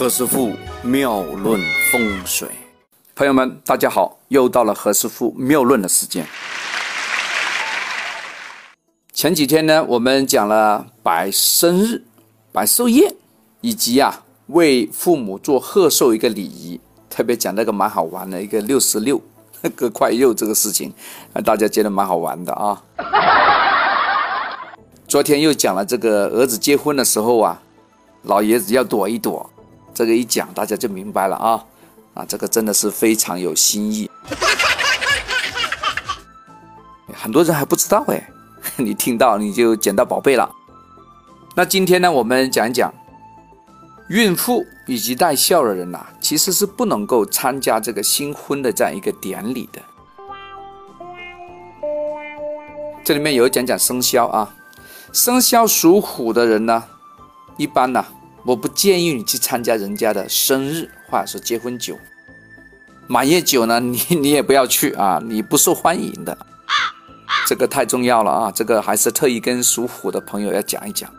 何师傅妙论风水，朋友们，大家好，又到了何师傅妙论的时间。前几天呢，我们讲了摆生日、摆寿宴，以及啊为父母做贺寿一个礼仪，特别讲那个蛮好玩的一个六十六割块肉这个事情，大家觉得蛮好玩的啊。昨天又讲了这个儿子结婚的时候啊，老爷子要躲一躲。这个一讲，大家就明白了啊啊！这个真的是非常有新意，很多人还不知道哎，你听到你就捡到宝贝了。那今天呢，我们讲一讲孕妇以及带孝的人呐，其实是不能够参加这个新婚的这样一个典礼的。这里面有讲讲生肖啊，生肖属虎的人呢，一般呢。我不建议你去参加人家的生日或者是结婚酒，满月酒呢，你你也不要去啊，你不受欢迎的，这个太重要了啊，这个还是特意跟属虎的朋友要讲一讲，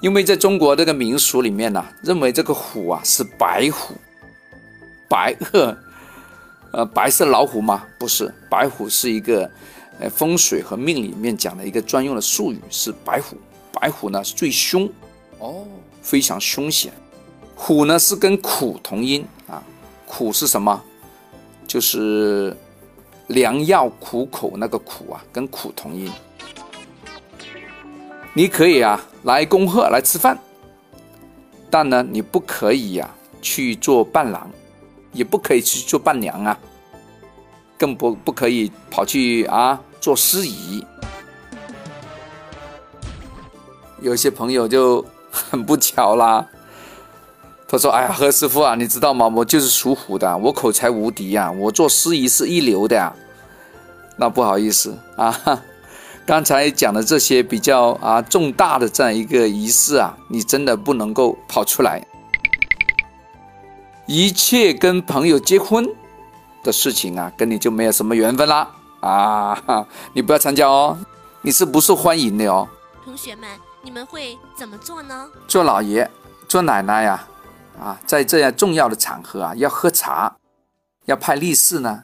因为在中国这个民俗里面呢，认为这个虎啊是白虎，白鹤，呃，白色老虎吗？不是，白虎是一个，呃，风水和命里面讲的一个专用的术语，是白虎，白虎呢是最凶，哦。非常凶险，虎呢是跟苦同音啊，苦是什么？就是良药苦口那个苦啊，跟苦同音。你可以啊来恭贺来吃饭，但呢你不可以呀去做伴郎，也不可以去做伴娘啊，更不不可以跑去啊做司仪。有些朋友就。很不巧啦，他说：“哎呀，何师傅啊，你知道吗？我就是属虎的，我口才无敌呀，我做司仪是一流的呀。”那不好意思啊，刚才讲的这些比较啊重大的这样一个仪式啊，你真的不能够跑出来。一切跟朋友结婚的事情啊，跟你就没有什么缘分啦啊！你不要参加哦，你是不受欢迎的哦。同学们。你们会怎么做呢？做老爷、做奶奶呀，啊，在这样重要的场合啊，要喝茶，要派利是呢，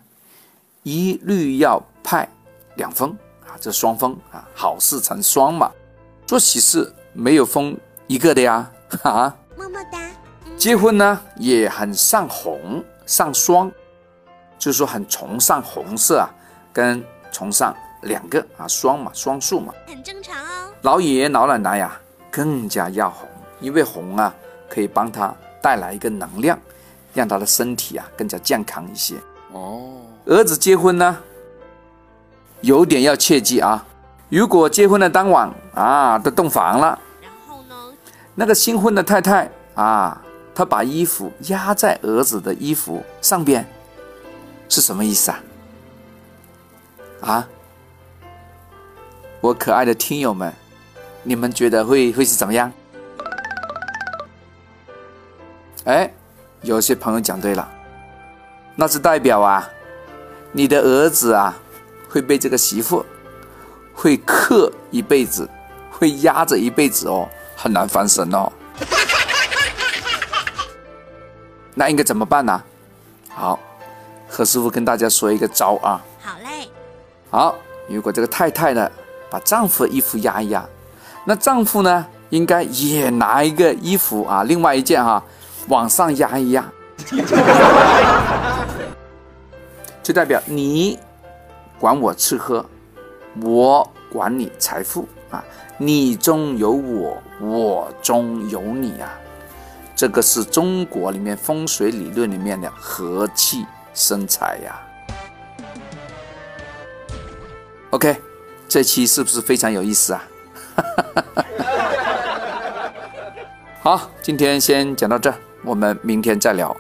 一律要派两封啊，这双封啊，好事成双嘛。做喜事没有封一个的呀，啊，么么哒。结婚呢也很上红上双，就是说很崇尚红色啊，跟崇尚。两个啊，双嘛，双数嘛，很正常哦。老爷爷老奶奶呀，更加要红，因为红啊，可以帮他带来一个能量，让他的身体啊更加健康一些。哦，儿子结婚呢，有点要切记啊，如果结婚的当晚啊都洞房了，然后呢，那个新婚的太太啊，她把衣服压在儿子的衣服上边，是什么意思啊？啊？我可爱的听友们，你们觉得会会是怎么样？哎，有些朋友讲对了，那是代表啊，你的儿子啊会被这个媳妇会克一辈子，会压着一辈子哦，很难翻身哦。那应该怎么办呢？好，何师傅跟大家说一个招啊。好嘞。好，如果这个太太呢？把丈夫的衣服压一压，那丈夫呢，应该也拿一个衣服啊，另外一件哈，往上压一压，就代表你管我吃喝，我管你财富啊，你中有我，我中有你啊，这个是中国里面风水理论里面的和气生财呀。OK。这期是不是非常有意思啊？好，今天先讲到这，我们明天再聊。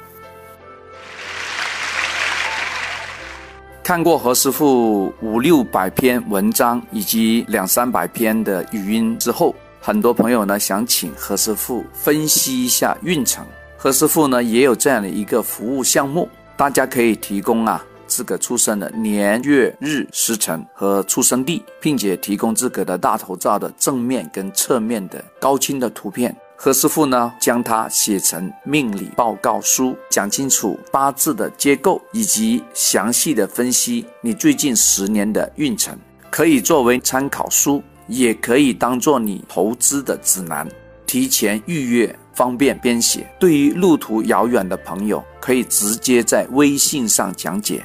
看过何师傅五六百篇文章以及两三百篇的语音之后，很多朋友呢想请何师傅分析一下运程。何师傅呢也有这样的一个服务项目，大家可以提供啊。自个出生的年月日时辰和出生地，并且提供自个的大头照的正面跟侧面的高清的图片何师傅呢，将它写成命理报告书，讲清楚八字的结构，以及详细的分析你最近十年的运程，可以作为参考书，也可以当做你投资的指南。提前预约，方便编写。对于路途遥远的朋友，可以直接在微信上讲解，